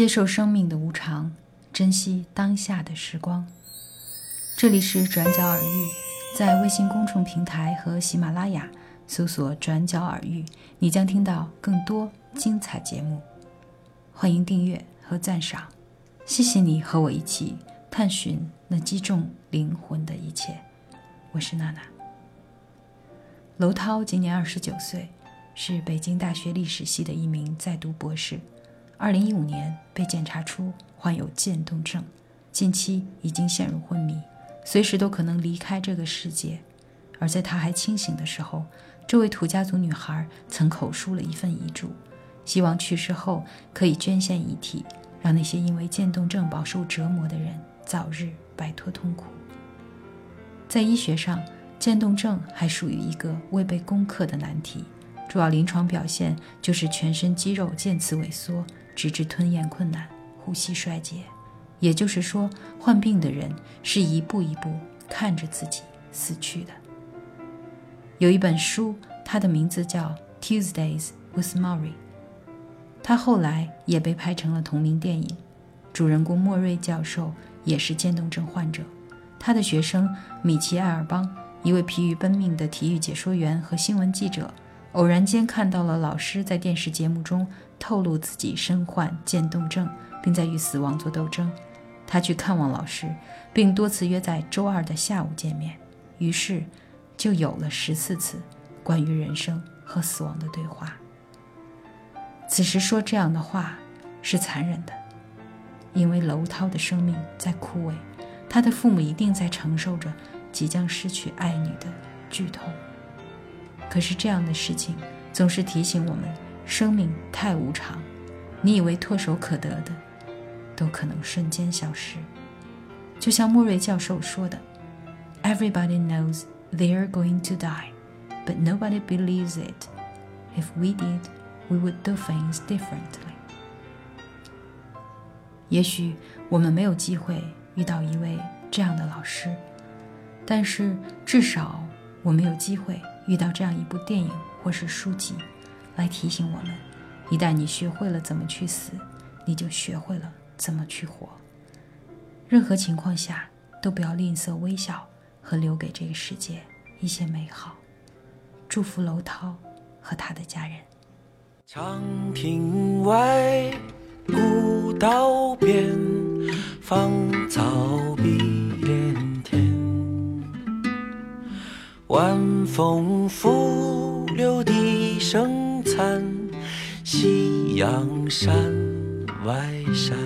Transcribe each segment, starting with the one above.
接受生命的无常，珍惜当下的时光。这里是转角耳语，在微信公众平台和喜马拉雅搜索“转角耳语”，你将听到更多精彩节目。欢迎订阅和赞赏，谢谢你和我一起探寻那击中灵魂的一切。我是娜娜。娄涛今年二十九岁，是北京大学历史系的一名在读博士。二零一五年被检查出患有渐冻症，近期已经陷入昏迷，随时都可能离开这个世界。而在他还清醒的时候，这位土家族女孩曾口述了一份遗嘱，希望去世后可以捐献遗体，让那些因为渐冻症饱受折磨的人早日摆脱痛苦。在医学上，渐冻症还属于一个未被攻克的难题，主要临床表现就是全身肌肉渐次萎缩。直至吞咽困难、呼吸衰竭，也就是说，患病的人是一步一步看着自己死去的。有一本书，它的名字叫《Tuesdays with Murray》，它后来也被拍成了同名电影。主人公莫瑞教授也是渐冻症患者，他的学生米奇·艾尔邦，一位疲于奔命的体育解说员和新闻记者。偶然间看到了老师在电视节目中透露自己身患渐冻症，并在与死亡做斗争。他去看望老师，并多次约在周二的下午见面。于是，就有了十四次关于人生和死亡的对话。此时说这样的话是残忍的，因为娄涛的生命在枯萎，他的父母一定在承受着即将失去爱女的剧痛。可是这样的事情总是提醒我们，生命太无常，你以为唾手可得的，都可能瞬间消失。就像莫瑞教授说的：“Everybody knows they're going to die, but nobody believes it. If we did, we would do things differently.” 也许我们没有机会遇到一位这样的老师，但是至少我们有机会。遇到这样一部电影或是书籍，来提醒我们：一旦你学会了怎么去死，你就学会了怎么去活。任何情况下都不要吝啬微笑和留给这个世界一些美好。祝福楼涛和他的家人。长亭外，古道边，芳草晚风拂柳笛声残，夕阳山外山。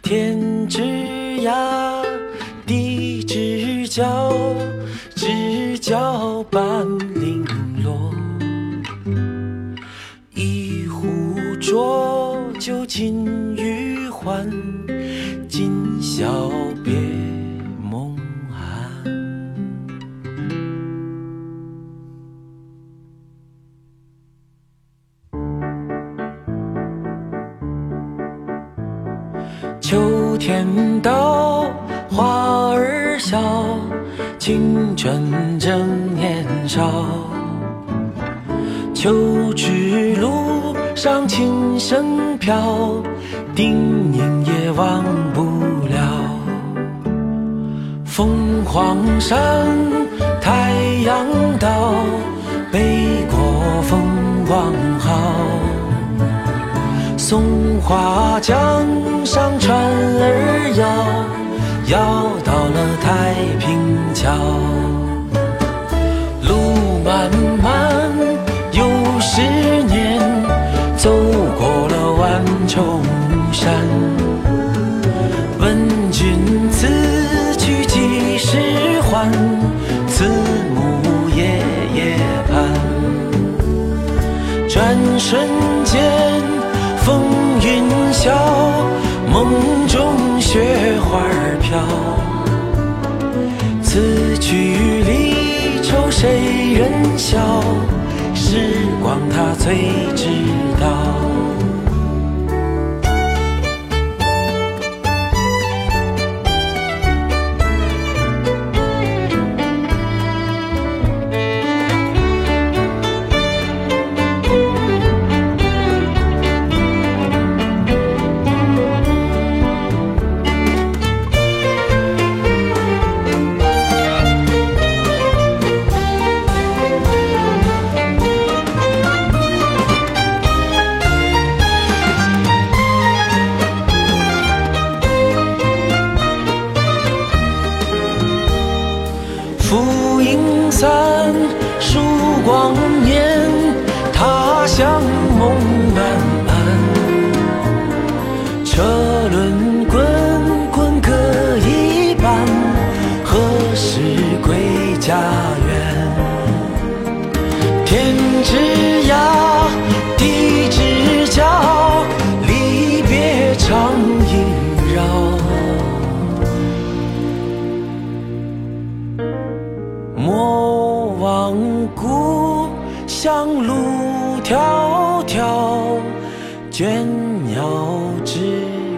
天之涯，地之角，知交半零落。一壶浊酒尽余欢，今宵秋天到，花儿笑，青春正年少。秋之路上琴声飘，叮咛也忘不了。凤凰山，太阳岛，北国风光好。松花江上船儿摇，摇到了太平桥。路漫漫又十年，走过了万重山。问君此去几时还？慈母夜夜盼。转瞬间。风云消，梦中雪花飘。此去离愁谁人笑？时光它最知道。散，曙光年，他乡梦漫漫。车轮滚滚各一半，何时归家园？天之涯，地之角，离别常萦绕。莫故乡路迢迢，倦鸟知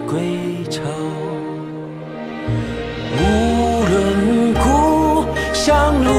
归巢。无论故乡路